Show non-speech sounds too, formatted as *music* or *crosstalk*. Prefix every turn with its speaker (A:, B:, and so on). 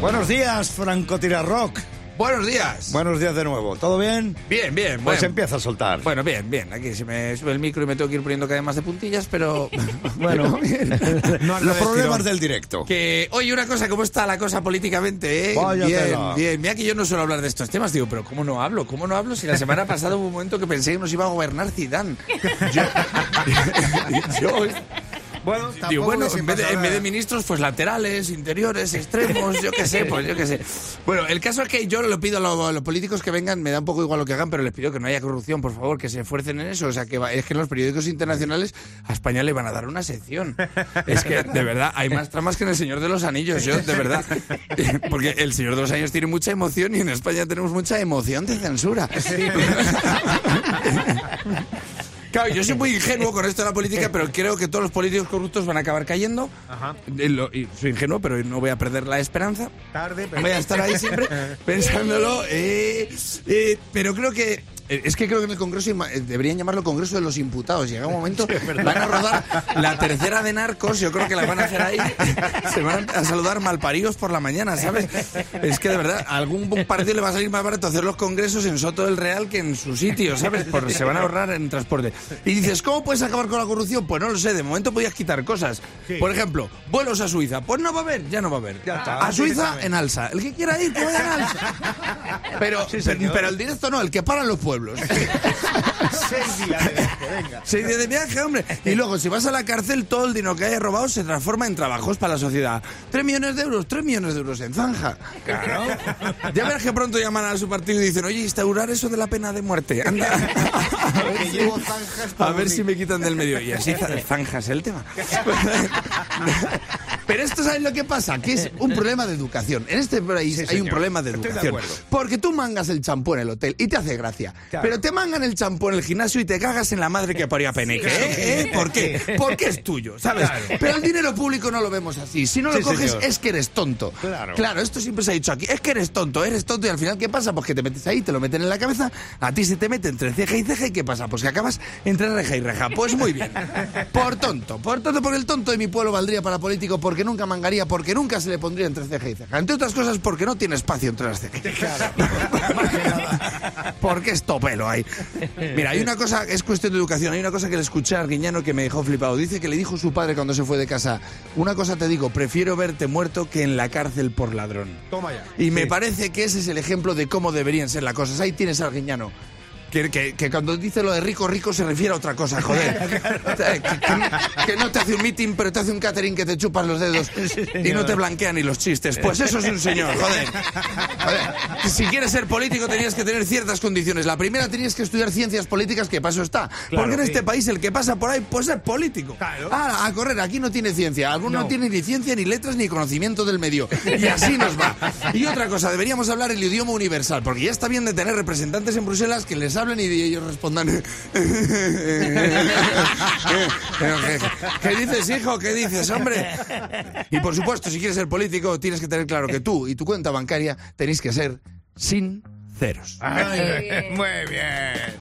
A: Buenos días, Franco Tirarrock.
B: Buenos días.
A: Buenos días de nuevo. ¿Todo bien?
B: Bien, bien.
A: Pues
B: bueno.
A: empieza a soltar.
B: Bueno, bien, bien. Aquí se me sube el micro y me tengo que ir poniendo cada vez más de puntillas, pero *laughs*
A: Bueno, *laughs*
B: bien. *laughs*
A: los problemas del directo.
B: Que, oye, una cosa, ¿cómo está la cosa políticamente? Eh? Bien, bien. Mira que yo no suelo hablar de estos temas, digo, pero ¿cómo no hablo? ¿Cómo no hablo si la semana pasada hubo un momento que pensé que nos iba a gobernar Zidane? Yo, yo-
C: Bueno,
B: digo, bueno, en vez, de, en vez de ministros, pues laterales, interiores, extremos, yo qué sé, pues yo qué sé. Bueno, el caso es que yo le pido a lo- a los, políticos que vengan, me da un poco igual lo que hagan, pero les pido que no haya corrupción, por favor, que se esfuercen en eso. O sea, que va- es que en los periódicos internacionales a España le van a dar una sección. Es que, de verdad, hay más tramas que en El Señor de los Anillos, yo, de verdad. *laughs* Porque El Señor de los Anillos tiene mucha emoción y en España tenemos mucha emoción de censura. *laughs* Claro, yo soy muy *laughs* ingenuo con esto de la política, pero creo que todos los políticos corruptos van a acabar cayendo.
C: Ajá.
B: Eh, lo- y soy ingenuo, pero no voy a perder la esperanza.
C: Tarde, pero...
B: Voy a estar ahí siempre *laughs* pensándolo. eh, eh, pero creo que. Eh, Es que creo que en el Congreso eh, deberían llamarlo Congreso de los Imputados. Llega un momento, *laughs* van a rodar la tercera de narcos. Yo creo que la van a hacer ahí. *laughs* Se van a saludar malparidos por la mañana, ¿sabes? Es que de verdad, a algún partido le va a salir más barato hacer los congresos en Soto del Real que en su sitio, ¿sabes? Porque se van a ahorrar en transporte. Y dices, ¿cómo puedes acabar con la corrupción? Pues no lo sé, de momento podías quitar cosas. Por ejemplo, vuelos a Suiza. Pues no va a haber, ya no va a haber.
C: Está,
B: a Suiza en alza. El que quiera ir, que vaya en alza. *laughs* Pero, pero, pero el directo no, el que paran los pueblos.
C: Seis días de viaje, venga.
B: Seis días de viaje, hombre. Y luego, si vas a la cárcel, todo el dinero que hayas robado se transforma en trabajos para la sociedad. Tres millones de euros, tres millones de euros en zanja. Claro. Ya verás que pronto llaman a su partido y dicen, oye, instaurar eso de la pena de muerte. Anda. *laughs*
C: Que llevo zanjas
B: A ver si me quitan del medio. Y así za- zanjas el tema. *laughs* Pero esto, ¿sabes lo que pasa? Que es un problema de educación. En este país hay un problema de
C: Estoy de
B: educación.
C: acuerdo.
B: Porque tú mangas el champú en el hotel y te hace gracia.
C: Claro.
B: Pero te mangan el champú en el gimnasio y te cagas en la madre que parió a Peneque. ¿eh? ¿Eh? ¿Por qué? Porque es tuyo, ¿sabes? Pero el dinero público no lo vemos así. Si no lo
C: Sí,
B: coges
C: señor.
B: es que eres tonto.
C: Claro.
B: Claro, esto siempre se ha dicho aquí. Es que eres tonto, eres tonto y al final ¿qué pasa? Pues que te metes ahí, te lo meten en la cabeza, a ti se te mete entre ceja y ceja y ¿qué pasa? Pues que acabas entre reja y reja. Pues muy bien. Por tonto, por tonto, porque el tonto de mi pueblo valdría para político porque nunca mangaría, porque nunca se le pondría entre ceja y ceja. Entre otras cosas porque no tiene espacio entre las cejas. *laughs* Porque es topelo ahí. Mira, hay una cosa, es cuestión de educación, hay una cosa que le escuché a Arguiñano que me dejó flipado. Dice que le dijo su padre cuando se fue de casa, una cosa te digo, prefiero verte muerto que en la cárcel por ladrón.
C: Toma ya.
B: Y me parece que ese es el ejemplo de cómo deberían ser las cosas. Ahí tienes a Arguiñano. Que, que- que cuando dice lo de rico, rico se refiere a otra cosa, joder. *laughs* que, que- que no te hace un meeting, pero te hace un catering que te chupan los dedos *laughs* y no te blanquean ni los chistes. Pues eso es un señor, joder. Joder. Si quieres ser político tenías que tener ciertas condiciones. La primera tenías que estudiar ciencias políticas, que paso está. Porque en
C: sí.
B: este país el que pasa por ahí, pues es político.
C: Claro.
B: Ah, a correr, aquí no tiene ciencia. Alguno no.
C: No.
B: tiene ni ciencia, ni letras, ni conocimiento del medio. Y así nos va. Y otra cosa, deberíamos hablar el idioma universal, porque ya está bien de tener representantes en Bruselas que les hablen y ellos respondan. *laughs* ¿Qué dices, hijo? ¿Qué dices, hombre? Y por supuesto, si quieres ser político, tienes que tener claro que tú y tu cuenta bancaria tenéis que ser sinceros.
C: Ay, muy bien.